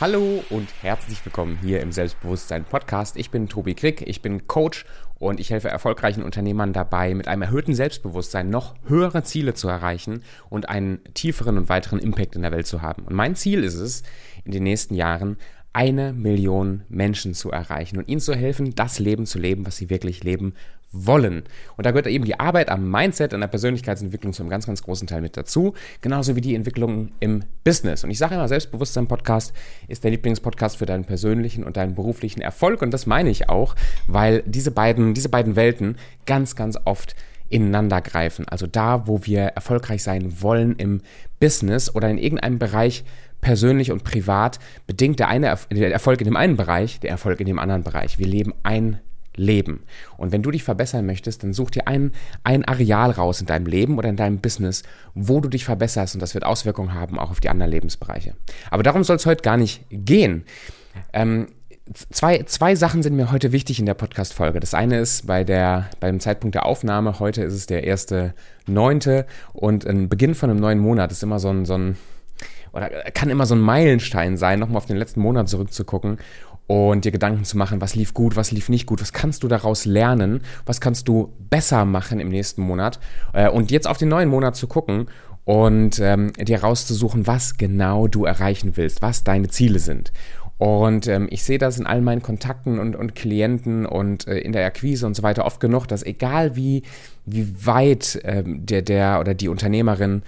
Hallo und herzlich willkommen hier im Selbstbewusstsein Podcast. Ich bin Tobi Quick, ich bin Coach und ich helfe erfolgreichen Unternehmern dabei, mit einem erhöhten Selbstbewusstsein noch höhere Ziele zu erreichen und einen tieferen und weiteren Impact in der Welt zu haben. Und mein Ziel ist es, in den nächsten Jahren eine Million Menschen zu erreichen und ihnen zu helfen, das Leben zu leben, was sie wirklich leben wollen. Und da gehört eben die Arbeit am Mindset, an der Persönlichkeitsentwicklung zu einem ganz, ganz großen Teil mit dazu, genauso wie die Entwicklung im Business. Und ich sage immer, Selbstbewusstsein-Podcast ist der Lieblingspodcast für deinen persönlichen und deinen beruflichen Erfolg. Und das meine ich auch, weil diese beiden, diese beiden Welten ganz, ganz oft ineinander greifen. Also da, wo wir erfolgreich sein wollen im Business oder in irgendeinem Bereich, persönlich und privat, bedingt der eine der Erfolg in dem einen Bereich, der Erfolg in dem anderen Bereich. Wir leben ein Leben. Und wenn du dich verbessern möchtest, dann such dir ein, ein Areal raus in deinem Leben oder in deinem Business, wo du dich verbesserst und das wird Auswirkungen haben auch auf die anderen Lebensbereiche. Aber darum soll es heute gar nicht gehen. Ähm, zwei, zwei Sachen sind mir heute wichtig in der Podcast-Folge. Das eine ist bei der, beim Zeitpunkt der Aufnahme, heute ist es der erste Neunte und ein Beginn von einem neuen Monat ist immer so ein, so ein oder kann immer so ein Meilenstein sein, nochmal auf den letzten Monat zurückzugucken und dir Gedanken zu machen, was lief gut, was lief nicht gut, was kannst du daraus lernen, was kannst du besser machen im nächsten Monat äh, und jetzt auf den neuen Monat zu gucken und ähm, dir rauszusuchen, was genau du erreichen willst, was deine Ziele sind. Und ähm, ich sehe das in all meinen Kontakten und, und Klienten und äh, in der Akquise und so weiter oft genug, dass egal wie, wie weit ähm, der, der oder die Unternehmerin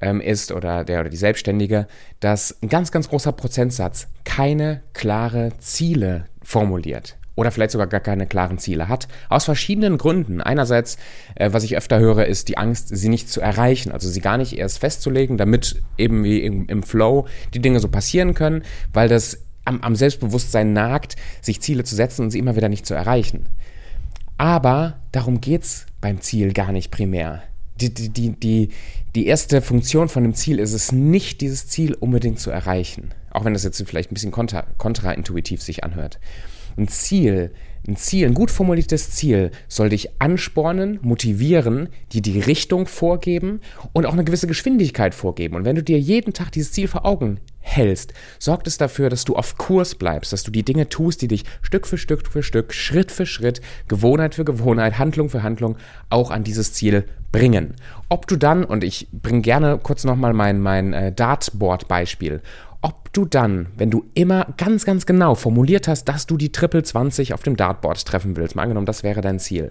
ähm, ist oder der oder die Selbstständige, dass ein ganz, ganz großer Prozentsatz keine klare Ziele formuliert oder vielleicht sogar gar keine klaren Ziele hat. Aus verschiedenen Gründen. Einerseits, äh, was ich öfter höre, ist die Angst, sie nicht zu erreichen, also sie gar nicht erst festzulegen, damit eben wie im, im Flow die Dinge so passieren können, weil das am, am Selbstbewusstsein nagt, sich Ziele zu setzen und sie immer wieder nicht zu erreichen. Aber darum geht es beim Ziel gar nicht primär die, die, die, die, die erste Funktion von dem Ziel ist es nicht, dieses Ziel unbedingt zu erreichen. Auch wenn das jetzt vielleicht ein bisschen kontra, kontraintuitiv sich anhört. Ein Ziel, ein Ziel, ein gut formuliertes Ziel soll dich anspornen, motivieren, dir die Richtung vorgeben und auch eine gewisse Geschwindigkeit vorgeben. Und wenn du dir jeden Tag dieses Ziel vor Augen hältst, sorgt es dafür, dass du auf Kurs bleibst, dass du die Dinge tust, die dich Stück für Stück für Stück, Schritt für Schritt, Gewohnheit für Gewohnheit, Handlung für Handlung auch an dieses Ziel bringen. Ob du dann, und ich bringe gerne kurz nochmal mein, mein äh, Dartboard-Beispiel, ob du dann, wenn du immer ganz, ganz genau formuliert hast, dass du die Triple 20 auf dem Dartboard treffen willst, mal angenommen, das wäre dein Ziel,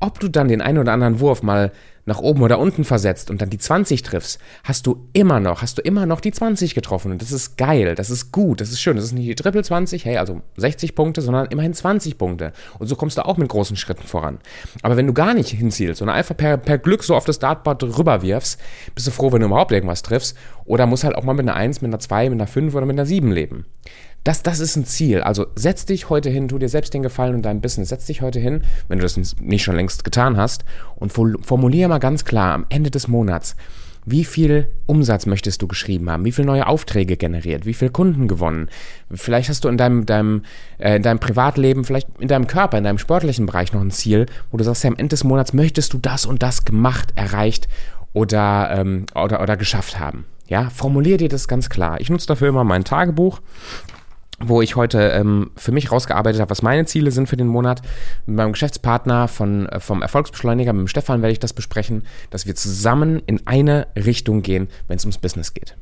ob du dann den einen oder anderen Wurf mal nach oben oder unten versetzt und dann die 20 triffst, hast du immer noch, hast du immer noch die 20 getroffen. Und das ist geil, das ist gut, das ist schön. Das ist nicht die Triple 20, hey, also 60 Punkte, sondern immerhin 20 Punkte. Und so kommst du auch mit großen Schritten voran. Aber wenn du gar nicht hinzielst, sondern einfach per, per Glück so auf das Dartboard rüberwirfst, bist du froh, wenn du überhaupt irgendwas triffst. Oder musst halt auch mal mit einer 1, mit einer 2, mit einer 5 oder mit einer 7 leben. Das, das ist ein Ziel. Also setz dich heute hin, tu dir selbst den Gefallen in deinem Business. Setz dich heute hin, wenn du das nicht schon längst getan hast, und formuliere mal ganz klar am Ende des Monats, wie viel Umsatz möchtest du geschrieben haben? Wie viele neue Aufträge generiert? Wie viele Kunden gewonnen? Vielleicht hast du in deinem, deinem, äh, in deinem Privatleben, vielleicht in deinem Körper, in deinem sportlichen Bereich noch ein Ziel, wo du sagst, ja, am Ende des Monats möchtest du das und das gemacht, erreicht oder, ähm, oder, oder geschafft haben. Ja, formulier dir das ganz klar. Ich nutze dafür immer mein Tagebuch wo ich heute ähm, für mich rausgearbeitet habe, was meine Ziele sind für den Monat. Mit meinem Geschäftspartner von, äh, vom Erfolgsbeschleuniger, mit dem Stefan, werde ich das besprechen, dass wir zusammen in eine Richtung gehen, wenn es ums Business geht.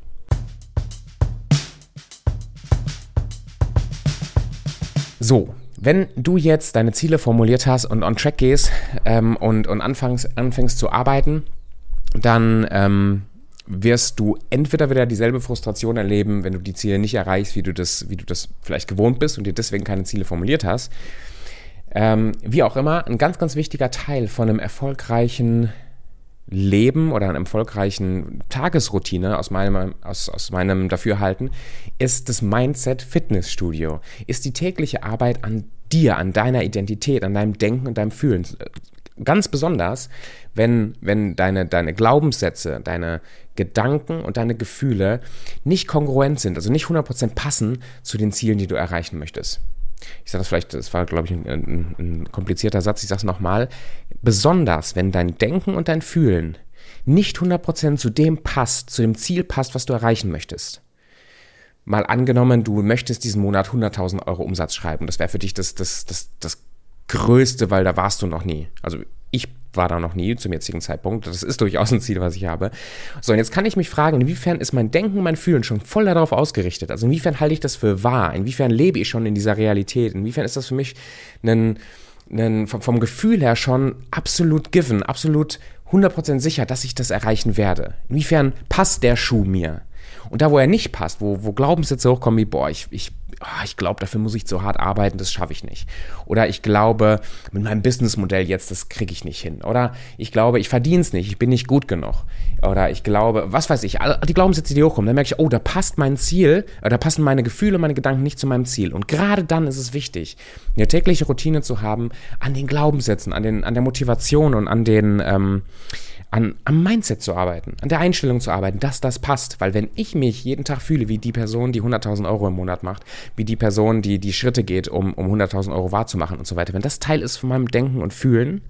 So, wenn du jetzt deine Ziele formuliert hast und on track gehst ähm, und, und anfängst, anfängst zu arbeiten, dann ähm, wirst du entweder wieder dieselbe Frustration erleben, wenn du die Ziele nicht erreichst, wie du das, wie du das vielleicht gewohnt bist und dir deswegen keine Ziele formuliert hast. Ähm, wie auch immer, ein ganz, ganz wichtiger Teil von einem erfolgreichen Leben oder einer erfolgreichen Tagesroutine aus meinem, aus, aus meinem Dafürhalten ist das Mindset Fitnessstudio. Ist die tägliche Arbeit an dir, an deiner Identität, an deinem Denken und deinem Fühlen. Ganz besonders, wenn, wenn deine, deine Glaubenssätze, deine Gedanken und deine Gefühle nicht kongruent sind, also nicht 100% passen zu den Zielen, die du erreichen möchtest. Ich sage das vielleicht, das war, glaube ich, ein, ein, ein komplizierter Satz, ich sage es nochmal. Besonders, wenn dein Denken und dein Fühlen nicht 100% zu dem passt, zu dem Ziel passt, was du erreichen möchtest mal angenommen, du möchtest diesen Monat 100.000 Euro Umsatz schreiben. Das wäre für dich das, das, das, das Größte, weil da warst du noch nie. Also ich war da noch nie zum jetzigen Zeitpunkt. Das ist durchaus ein Ziel, was ich habe. So, und jetzt kann ich mich fragen, inwiefern ist mein Denken, mein Fühlen schon voll darauf ausgerichtet? Also inwiefern halte ich das für wahr? Inwiefern lebe ich schon in dieser Realität? Inwiefern ist das für mich ein, ein vom, Gefühl her schon absolut given, absolut 100% sicher, dass ich das erreichen werde? Inwiefern passt der Schuh mir? Und da, wo er nicht passt, wo, wo Glaubenssätze hochkommen wie, boah, ich, ich oh, ich glaube, dafür muss ich zu hart arbeiten, das schaffe ich nicht. Oder ich glaube, mit meinem Businessmodell jetzt, das kriege ich nicht hin. Oder ich glaube, ich verdiene es nicht, ich bin nicht gut genug. Oder ich glaube, was weiß ich, die Glaubenssätze, die hochkommen, dann merke ich, oh, da passt mein Ziel, äh, da passen meine Gefühle, meine Gedanken nicht zu meinem Ziel. Und gerade dann ist es wichtig, eine tägliche Routine zu haben an den Glaubenssätzen, an, den, an der Motivation und an den, ähm, an, am Mindset zu arbeiten, an der Einstellung zu arbeiten, dass das passt. Weil wenn ich mich jeden Tag fühle wie die Person, die 100.000 Euro im Monat macht, wie die Person, die die Schritte geht, um, um 100.000 Euro wahrzumachen und so weiter, wenn das Teil ist von meinem Denken und Fühlen,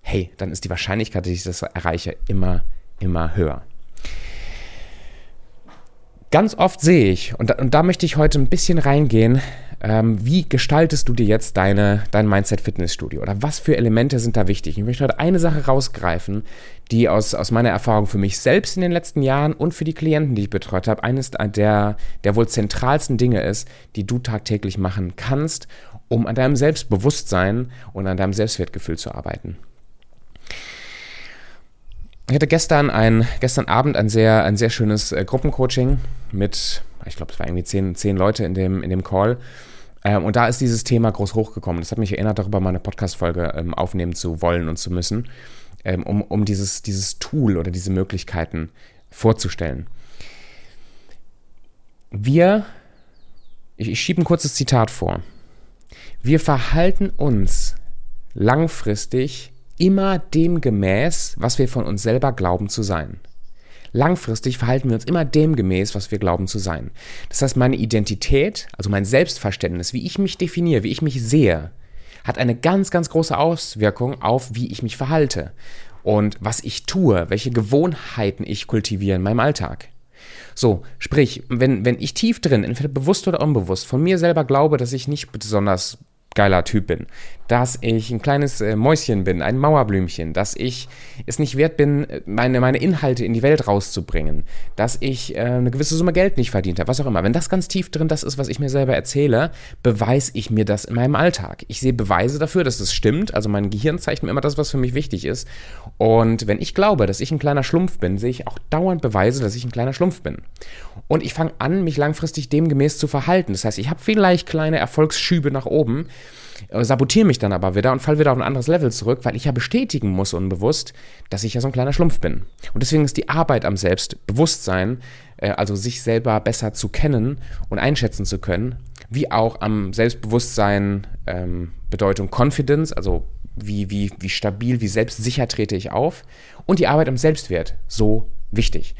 hey, dann ist die Wahrscheinlichkeit, dass ich das erreiche, immer, immer höher. Ganz oft sehe ich, und da, und da möchte ich heute ein bisschen reingehen, ähm, wie gestaltest du dir jetzt deine, dein Mindset-Fitnessstudio? Oder was für Elemente sind da wichtig? Ich möchte heute eine Sache rausgreifen, die aus, aus meiner Erfahrung für mich selbst in den letzten Jahren und für die Klienten, die ich betreut habe, eines der, der wohl zentralsten Dinge ist, die du tagtäglich machen kannst, um an deinem Selbstbewusstsein und an deinem Selbstwertgefühl zu arbeiten. Ich hatte gestern, ein, gestern Abend ein sehr, ein sehr schönes äh, Gruppencoaching mit, ich glaube, es waren irgendwie zehn, zehn Leute in dem, in dem Call. Ähm, und da ist dieses Thema groß hochgekommen. Das hat mich erinnert, darüber meine Podcast-Folge ähm, aufnehmen zu wollen und zu müssen, ähm, um, um dieses, dieses Tool oder diese Möglichkeiten vorzustellen. Wir, ich, ich schiebe ein kurzes Zitat vor. Wir verhalten uns langfristig immer dem gemäß, was wir von uns selber glauben zu sein. Langfristig verhalten wir uns immer dem gemäß, was wir glauben zu sein. Das heißt, meine Identität, also mein Selbstverständnis, wie ich mich definiere, wie ich mich sehe, hat eine ganz, ganz große Auswirkung auf, wie ich mich verhalte und was ich tue, welche Gewohnheiten ich kultiviere in meinem Alltag. So, sprich, wenn, wenn ich tief drin, entweder bewusst oder unbewusst, von mir selber glaube, dass ich nicht besonders geiler Typ bin, dass ich ein kleines äh, Mäuschen bin, ein Mauerblümchen, dass ich es nicht wert bin, meine, meine Inhalte in die Welt rauszubringen, dass ich äh, eine gewisse Summe Geld nicht verdient habe, was auch immer. Wenn das ganz tief drin das ist, was ich mir selber erzähle, beweise ich mir das in meinem Alltag. Ich sehe Beweise dafür, dass das stimmt, also mein Gehirn zeigt mir immer das, was für mich wichtig ist. Und wenn ich glaube, dass ich ein kleiner Schlumpf bin, sehe ich auch dauernd Beweise, dass ich ein kleiner Schlumpf bin. Und ich fange an, mich langfristig demgemäß zu verhalten. Das heißt, ich habe vielleicht kleine Erfolgsschübe nach oben, äh, sabotiere mich dann aber wieder und falle wieder auf ein anderes Level zurück, weil ich ja bestätigen muss unbewusst, dass ich ja so ein kleiner Schlumpf bin. Und deswegen ist die Arbeit am Selbstbewusstsein, äh, also sich selber besser zu kennen und einschätzen zu können, wie auch am Selbstbewusstsein ähm, Bedeutung Confidence, also wie, wie, wie stabil, wie selbstsicher trete ich auf und die Arbeit am Selbstwert so wichtig.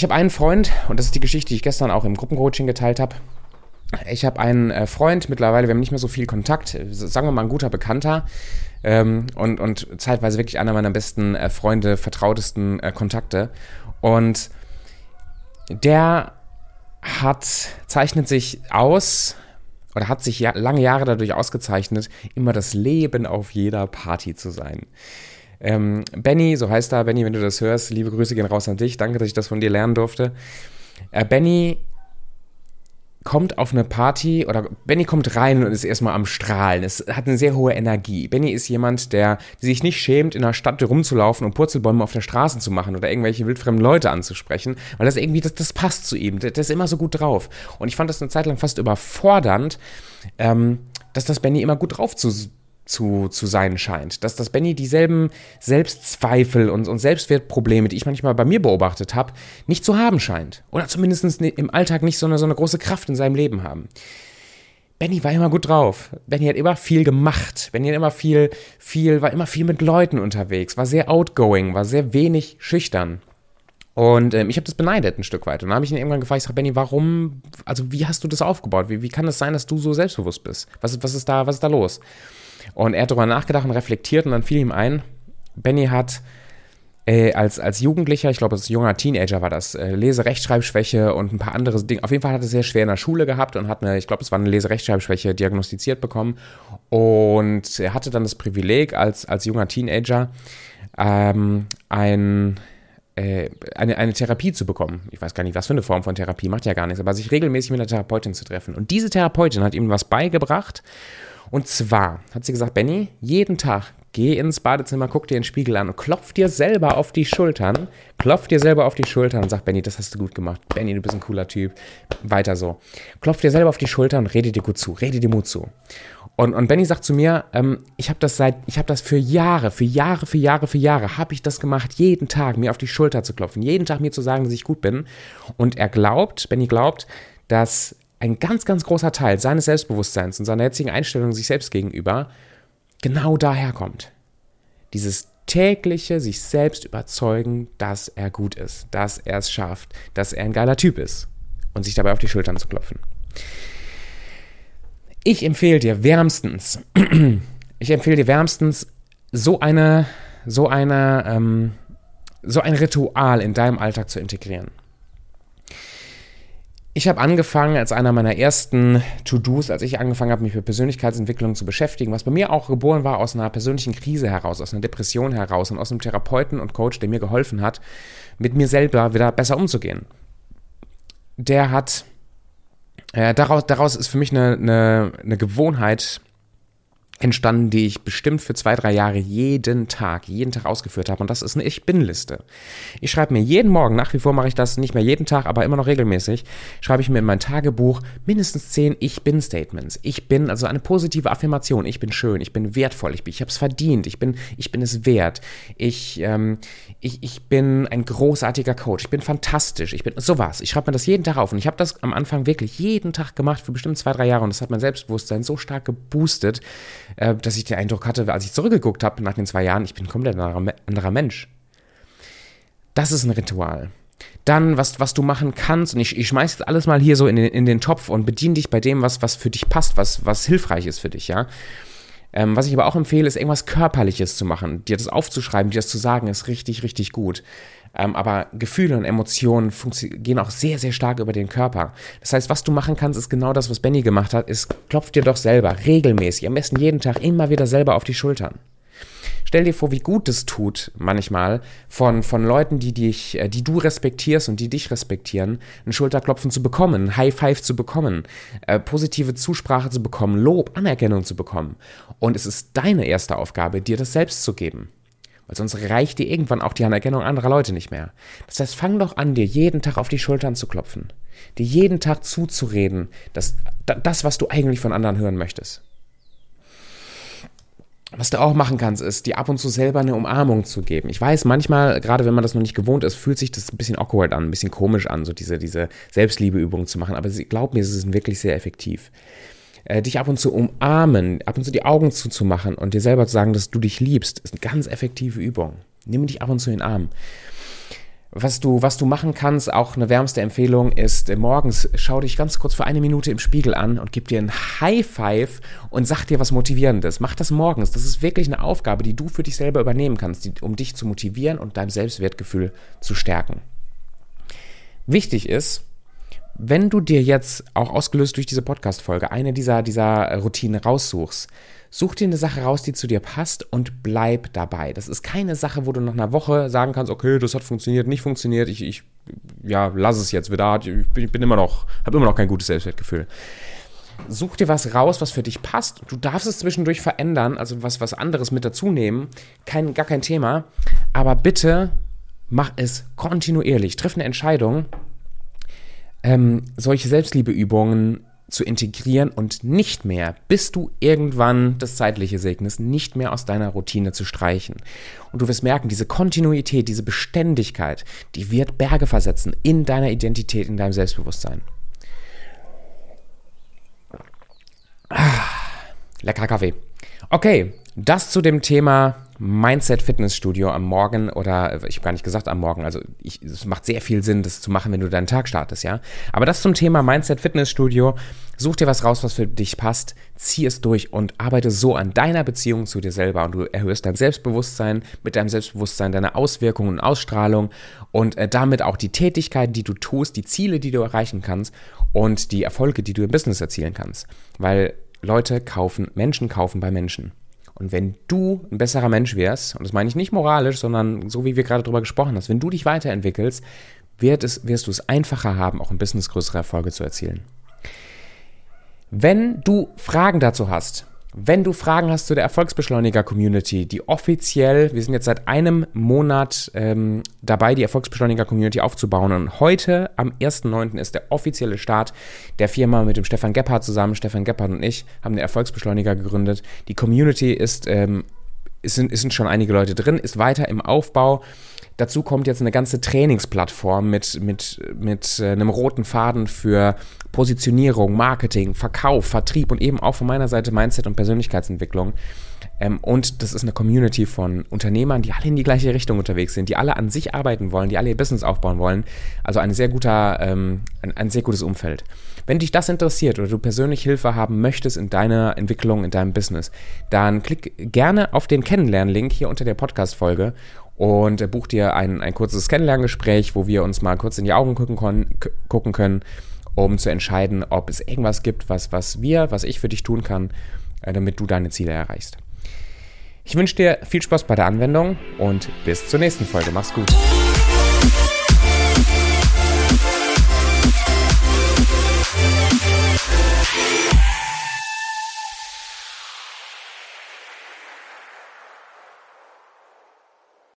Ich habe einen Freund, und das ist die Geschichte, die ich gestern auch im Gruppencoaching geteilt habe. Ich habe einen äh, Freund, mittlerweile, wir haben nicht mehr so viel Kontakt, sagen wir mal ein guter Bekannter ähm, und, und zeitweise wirklich einer meiner besten äh, Freunde, vertrautesten äh, Kontakte. Und der hat, zeichnet sich aus, oder hat sich ja, lange Jahre dadurch ausgezeichnet, immer das Leben auf jeder Party zu sein. Ähm, Benny, so heißt er, Benny, wenn du das hörst, liebe Grüße gehen raus an dich. Danke, dass ich das von dir lernen durfte. Äh, Benny kommt auf eine Party oder Benny kommt rein und ist erstmal am Strahlen. Es hat eine sehr hohe Energie. Benny ist jemand, der sich nicht schämt, in der Stadt rumzulaufen und Purzelbäume auf der Straße zu machen oder irgendwelche wildfremden Leute anzusprechen, weil das irgendwie, das, das passt zu ihm. Der, der ist immer so gut drauf. Und ich fand das eine Zeit lang fast überfordernd, ähm, dass das Benny immer gut drauf zu zu, zu sein scheint. Dass das Benny dieselben Selbstzweifel und, und Selbstwertprobleme, die ich manchmal bei mir beobachtet habe, nicht zu haben scheint. Oder zumindest im Alltag nicht so eine, so eine große Kraft in seinem Leben haben. Benny war immer gut drauf. Benny hat immer viel gemacht. Benny hat immer viel, viel, war immer viel mit Leuten unterwegs, war sehr outgoing, war sehr wenig schüchtern. Und ähm, ich habe das beneidet ein Stück weit. Und dann habe ich ihn irgendwann gefragt, ich sage, Benny, warum, also wie hast du das aufgebaut? Wie, wie kann es das sein, dass du so selbstbewusst bist? Was, was, ist da, was ist da los? Und er hat darüber nachgedacht und reflektiert und dann fiel ihm ein, Benny hat äh, als, als Jugendlicher, ich glaube, als junger Teenager war das, äh, Lese-Rechtschreibschwäche und ein paar andere Dinge. Auf jeden Fall hat er sehr schwer in der Schule gehabt und hat eine, ich glaube, es war eine Lese-Rechtschreibschwäche diagnostiziert bekommen. Und er hatte dann das Privileg, als, als junger Teenager ähm, ein eine, eine Therapie zu bekommen. Ich weiß gar nicht, was für eine Form von Therapie, macht ja gar nichts, aber sich regelmäßig mit einer Therapeutin zu treffen. Und diese Therapeutin hat ihm was beigebracht. Und zwar hat sie gesagt, Benny, jeden Tag geh ins Badezimmer, guck dir den Spiegel an und klopf dir selber auf die Schultern. Klopf dir selber auf die Schultern und sag, Benny, das hast du gut gemacht. Benny, du bist ein cooler Typ. Weiter so. Klopf dir selber auf die Schultern und rede dir gut zu. Rede dir Mut zu. Und, und Benny sagt zu mir, ähm, ich habe das seit, ich habe das für Jahre, für Jahre, für Jahre, für Jahre, habe ich das gemacht, jeden Tag mir auf die Schulter zu klopfen, jeden Tag mir zu sagen, dass ich gut bin. Und er glaubt, Benny glaubt, dass ein ganz, ganz großer Teil seines Selbstbewusstseins und seiner jetzigen Einstellung sich selbst gegenüber genau daher kommt. Dieses tägliche sich selbst überzeugen, dass er gut ist, dass er es schafft, dass er ein geiler Typ ist und sich dabei auf die Schultern zu klopfen. Ich empfehle dir wärmstens, ich empfehle dir wärmstens so eine, so eine, ähm, so ein Ritual in deinem Alltag zu integrieren. Ich habe angefangen als einer meiner ersten To-Dos, als ich angefangen habe, mich mit Persönlichkeitsentwicklung zu beschäftigen, was bei mir auch geboren war aus einer persönlichen Krise heraus, aus einer Depression heraus und aus einem Therapeuten und Coach, der mir geholfen hat, mit mir selber wieder besser umzugehen. Der hat äh, daraus, daraus ist für mich eine, eine, eine Gewohnheit entstanden, die ich bestimmt für zwei, drei Jahre jeden Tag, jeden Tag ausgeführt habe. Und das ist eine Ich-Bin-Liste. Ich schreibe mir jeden Morgen, nach wie vor mache ich das nicht mehr jeden Tag, aber immer noch regelmäßig, schreibe ich mir in mein Tagebuch mindestens zehn Ich-Bin-Statements. Ich bin, also eine positive Affirmation. Ich bin schön, ich bin wertvoll, ich, bin, ich habe es verdient, ich bin, ich bin es wert. Ich, ähm, ich, ich bin ein großartiger Coach, ich bin fantastisch, ich bin sowas. Ich schreibe mir das jeden Tag auf. Und ich habe das am Anfang wirklich jeden Tag gemacht für bestimmt zwei, drei Jahre. Und das hat mein Selbstbewusstsein so stark geboostet, äh, dass ich den Eindruck hatte, als ich zurückgeguckt habe nach den zwei Jahren, ich bin komplett ein anderer Mensch. Das ist ein Ritual. Dann, was, was du machen kannst, und ich, ich schmeiß jetzt alles mal hier so in den, in den Topf und bediene dich bei dem, was, was für dich passt, was, was hilfreich ist für dich, ja. Ähm, was ich aber auch empfehle, ist irgendwas Körperliches zu machen. Dir das aufzuschreiben, dir das zu sagen, ist richtig, richtig gut. Ähm, aber Gefühle und Emotionen gehen auch sehr, sehr stark über den Körper. Das heißt, was du machen kannst, ist genau das, was Benny gemacht hat, ist, klopf dir doch selber regelmäßig, am besten jeden Tag immer wieder selber auf die Schultern. Stell dir vor, wie gut es tut, manchmal, von, von Leuten, die dich, äh, die du respektierst und die dich respektieren, ein Schulterklopfen zu bekommen, ein High Five zu bekommen, äh, positive Zusprache zu bekommen, Lob, Anerkennung zu bekommen. Und es ist deine erste Aufgabe, dir das selbst zu geben. Weil sonst reicht dir irgendwann auch die Anerkennung anderer Leute nicht mehr. Das heißt, fang doch an, dir jeden Tag auf die Schultern zu klopfen. Dir jeden Tag zuzureden, dass das, was du eigentlich von anderen hören möchtest. Was du auch machen kannst, ist, dir ab und zu selber eine Umarmung zu geben. Ich weiß, manchmal, gerade wenn man das noch nicht gewohnt ist, fühlt sich das ein bisschen awkward an, ein bisschen komisch an, so diese, diese Selbstliebeübungen zu machen. Aber glaub mir, es ist wirklich sehr effektiv äh, dich ab und zu umarmen, ab und zu die Augen zuzumachen und dir selber zu sagen, dass du dich liebst, ist eine ganz effektive Übung. Nimm dich ab und zu in den Arm. Was du, was du machen kannst, auch eine wärmste Empfehlung ist, äh, morgens schau dich ganz kurz für eine Minute im Spiegel an und gib dir ein High Five und sag dir was Motivierendes. Mach das morgens. Das ist wirklich eine Aufgabe, die du für dich selber übernehmen kannst, die, um dich zu motivieren und dein Selbstwertgefühl zu stärken. Wichtig ist, wenn du dir jetzt, auch ausgelöst durch diese Podcast-Folge, eine dieser, dieser Routinen raussuchst, such dir eine Sache raus, die zu dir passt und bleib dabei. Das ist keine Sache, wo du nach einer Woche sagen kannst, okay, das hat funktioniert, nicht funktioniert, ich, ich ja, lass es jetzt wieder, ich bin immer noch, habe immer noch kein gutes Selbstwertgefühl. Such dir was raus, was für dich passt. Du darfst es zwischendurch verändern, also was, was anderes mit dazu nehmen. Kein, gar kein Thema. Aber bitte mach es kontinuierlich. Triff eine Entscheidung ähm, solche Selbstliebeübungen zu integrieren und nicht mehr, bis du irgendwann das Zeitliche segnest, nicht mehr aus deiner Routine zu streichen. Und du wirst merken, diese Kontinuität, diese Beständigkeit, die wird Berge versetzen in deiner Identität, in deinem Selbstbewusstsein. Ah, lecker Kaffee. Okay, das zu dem Thema Mindset Fitnessstudio am Morgen oder ich habe gar nicht gesagt am Morgen, also ich, es macht sehr viel Sinn, das zu machen, wenn du deinen Tag startest, ja. Aber das zum Thema Mindset Fitnessstudio. Such dir was raus, was für dich passt, zieh es durch und arbeite so an deiner Beziehung zu dir selber und du erhöhst dein Selbstbewusstsein mit deinem Selbstbewusstsein, deine Auswirkungen und Ausstrahlung und äh, damit auch die Tätigkeiten, die du tust, die Ziele, die du erreichen kannst und die Erfolge, die du im Business erzielen kannst. Weil Leute kaufen, Menschen kaufen bei Menschen. Und wenn du ein besserer Mensch wärst, und das meine ich nicht moralisch, sondern so wie wir gerade darüber gesprochen haben, wenn du dich weiterentwickelst, wird es, wirst du es einfacher haben, auch im Business größere Erfolge zu erzielen. Wenn du Fragen dazu hast, wenn du Fragen hast zu der Erfolgsbeschleuniger-Community, die offiziell, wir sind jetzt seit einem Monat ähm, dabei, die Erfolgsbeschleuniger-Community aufzubauen und heute am 1.9. ist der offizielle Start der Firma mit dem Stefan Gebhardt zusammen. Stefan Gebhardt und ich haben den Erfolgsbeschleuniger gegründet. Die Community ist, ähm, es sind, es sind schon einige Leute drin, ist weiter im Aufbau. Dazu kommt jetzt eine ganze Trainingsplattform mit, mit, mit äh, einem roten Faden für Positionierung, Marketing, Verkauf, Vertrieb und eben auch von meiner Seite Mindset und Persönlichkeitsentwicklung. Ähm, und das ist eine Community von Unternehmern, die alle in die gleiche Richtung unterwegs sind, die alle an sich arbeiten wollen, die alle ihr Business aufbauen wollen. Also ein sehr guter, ähm, ein, ein sehr gutes Umfeld. Wenn dich das interessiert oder du persönlich Hilfe haben möchtest in deiner Entwicklung, in deinem Business, dann klick gerne auf den Kennenlernen-Link hier unter der Podcast-Folge und buch dir ein, ein kurzes Kennenlerngespräch, wo wir uns mal kurz in die Augen gucken, gucken können um zu entscheiden, ob es irgendwas gibt, was, was wir, was ich für dich tun kann, äh, damit du deine Ziele erreichst. Ich wünsche dir viel Spaß bei der Anwendung und bis zur nächsten Folge. Mach's gut.